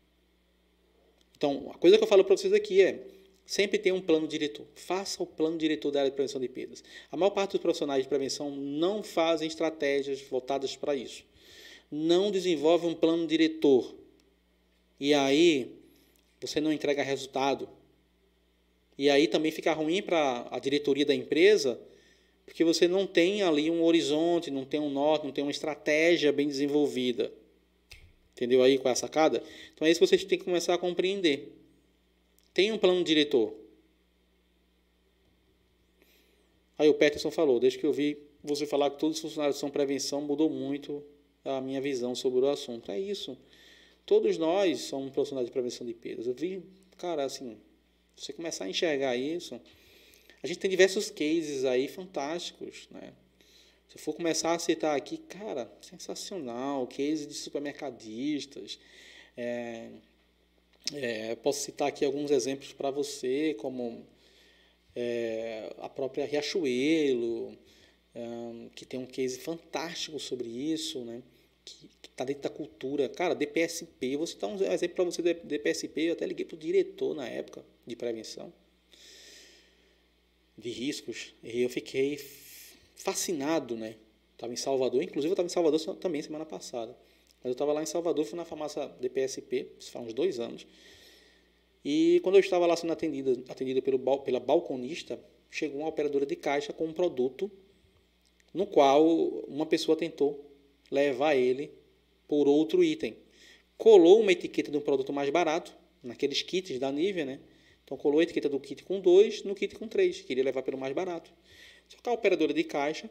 Speaker 1: Então, a coisa que eu falo para vocês aqui é sempre tenha um plano diretor. Faça o plano diretor da área de prevenção de perdas. A maior parte dos profissionais de prevenção não fazem estratégias voltadas para isso. Não desenvolve um plano diretor. E aí você não entrega resultado. E aí também fica ruim para a diretoria da empresa, porque você não tem ali um horizonte, não tem um norte, não tem uma estratégia bem desenvolvida. Entendeu aí qual é a sacada? Então é isso que vocês têm que começar a compreender. Tem um plano diretor. Aí o Peterson falou, desde que eu vi você falar que todos os funcionários são prevenção, mudou muito a minha visão sobre o assunto. É isso. Todos nós somos profissionais de prevenção de perdas. Eu vi, cara, assim, você começar a enxergar isso, a gente tem diversos cases aí fantásticos, né? Se for começar a citar aqui, cara, sensacional, case de supermercadistas. É, é, posso citar aqui alguns exemplos para você, como é, a própria Riachuelo, é, que tem um case fantástico sobre isso, né? que está dentro da cultura. Cara, DPSP, vou citar um exemplo para você do DPSP, eu até liguei para o diretor na época de prevenção de riscos, e eu fiquei fascinado, né? Estava em Salvador, inclusive eu estava em Salvador também semana passada. Mas eu estava lá em Salvador, fui na farmácia DPSP, isso faz uns dois anos. E quando eu estava lá sendo atendida pelo, pela balconista, chegou uma operadora de caixa com um produto no qual uma pessoa tentou levar ele por outro item. Colou uma etiqueta de um produto mais barato, naqueles kits da Nivea, né? Então colou a etiqueta do kit com 2 no kit com 3, queria levar pelo mais barato. Só que a operadora de caixa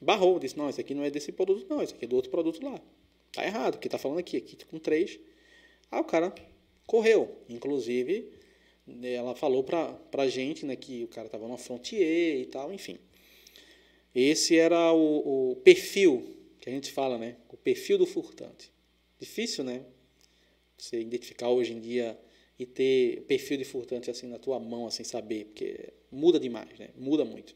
Speaker 1: barrou, disse, não, esse aqui não é desse produto não, esse aqui é do outro produto lá. Tá errado, o que tá falando aqui é kit com 3. Aí o cara correu, inclusive ela falou pra, pra gente né, que o cara tava no frontier e tal, enfim. Esse era o, o perfil que a gente fala, né? O perfil do furtante. Difícil, né? Você identificar hoje em dia e ter perfil de furtante assim na tua mão, assim, saber, porque muda demais, né? Muda muito.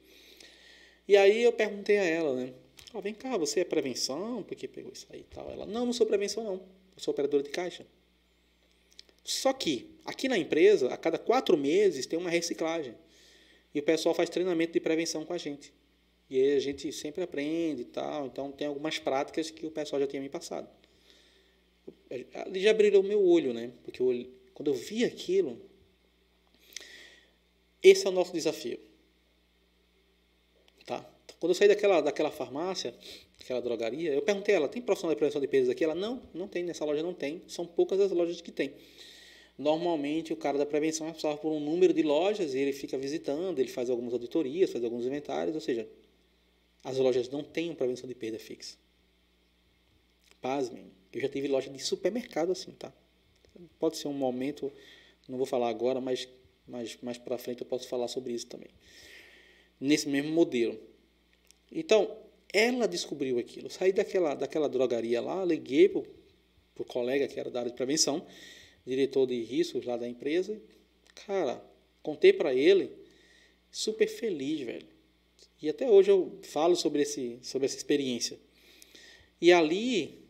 Speaker 1: E aí eu perguntei a ela, né? Oh, vem cá, você é prevenção? Porque pegou isso aí e tal. Ela, não, não sou prevenção, não. Eu sou operadora de caixa. Só que, aqui na empresa, a cada quatro meses tem uma reciclagem. E o pessoal faz treinamento de prevenção com a gente. E aí a gente sempre aprende e tal. Então, tem algumas práticas que o pessoal já tinha me passado. Ali já brilhou meu olho, né? Porque eu, quando eu vi aquilo, esse é o nosso desafio. Quando eu saí daquela, daquela farmácia, daquela drogaria, eu perguntei a ela, tem profissional de prevenção de perdas aqui? Ela, não, não tem, nessa loja não tem. São poucas as lojas que tem. Normalmente, o cara da prevenção é responsável por um número de lojas e ele fica visitando, ele faz algumas auditorias, faz alguns inventários, ou seja, as lojas não têm prevenção de perda fixa. Pasmem, eu já tive loja de supermercado assim, tá? Pode ser um momento, não vou falar agora, mas mais, mais para frente eu posso falar sobre isso também. Nesse mesmo modelo. Então, ela descobriu aquilo. Saí daquela, daquela drogaria lá, liguei para o colega que era da área de prevenção, diretor de riscos lá da empresa. Cara, contei para ele, super feliz, velho. E até hoje eu falo sobre, esse, sobre essa experiência. E ali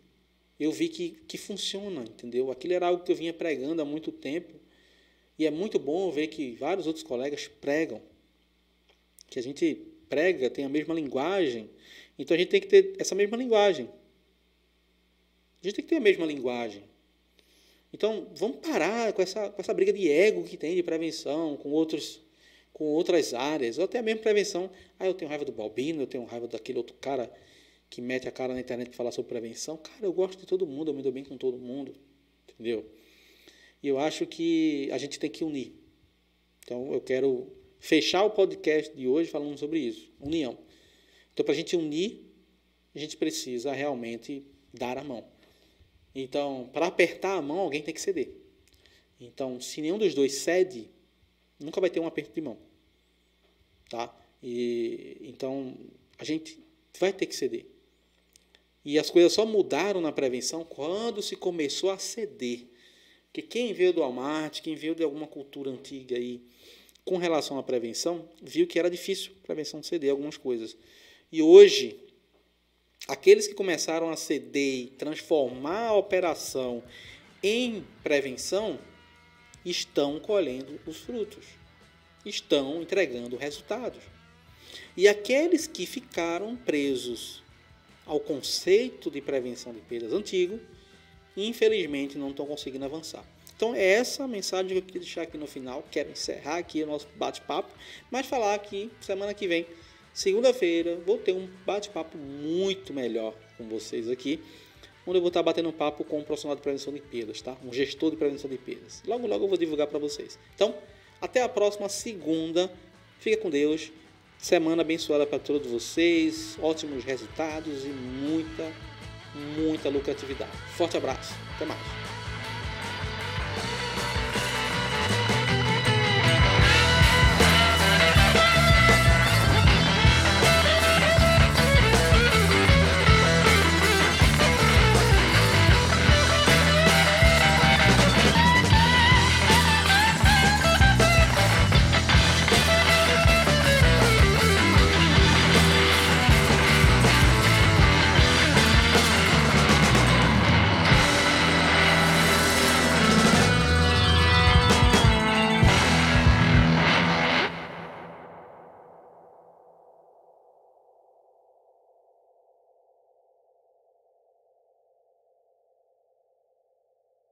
Speaker 1: eu vi que, que funciona, entendeu? Aquilo era algo que eu vinha pregando há muito tempo. E é muito bom ver que vários outros colegas pregam. Que a gente prega, tem a mesma linguagem. Então a gente tem que ter essa mesma linguagem. A gente tem que ter a mesma linguagem. Então vamos parar com essa, com essa briga de ego que tem de prevenção com outros com outras áreas, ou até mesmo prevenção. Ah, eu tenho raiva do Balbino, eu tenho raiva daquele outro cara que mete a cara na internet para falar sobre prevenção. Cara, eu gosto de todo mundo, eu me dou bem com todo mundo, entendeu? E eu acho que a gente tem que unir. Então, eu quero fechar o podcast de hoje falando sobre isso, união. Então, para a gente unir, a gente precisa realmente dar a mão. Então, para apertar a mão, alguém tem que ceder. Então, se nenhum dos dois cede, nunca vai ter um aperto de mão. Tá? E, então, a gente vai ter que ceder. E as coisas só mudaram na prevenção quando se começou a ceder. Porque quem veio do Walmart, quem veio de alguma cultura antiga aí, com relação à prevenção, viu que era difícil a prevenção ceder algumas coisas. E hoje, aqueles que começaram a ceder e transformar a operação em prevenção, estão colhendo os frutos, estão entregando resultados. E aqueles que ficaram presos ao conceito de prevenção de perdas antigo, infelizmente não estão conseguindo avançar. Então, é essa a mensagem que eu queria deixar aqui no final. Quero encerrar aqui o nosso bate-papo, mas falar que semana que vem, segunda-feira, vou ter um bate-papo muito melhor com vocês aqui, onde eu vou estar batendo um papo com um profissional de prevenção de perdas, tá? Um gestor de prevenção de perdas. Logo, logo eu vou divulgar para vocês. Então, até a próxima segunda. Fica com Deus Semana abençoada para todos vocês, ótimos resultados e muita, muita lucratividade. Forte abraço, até mais.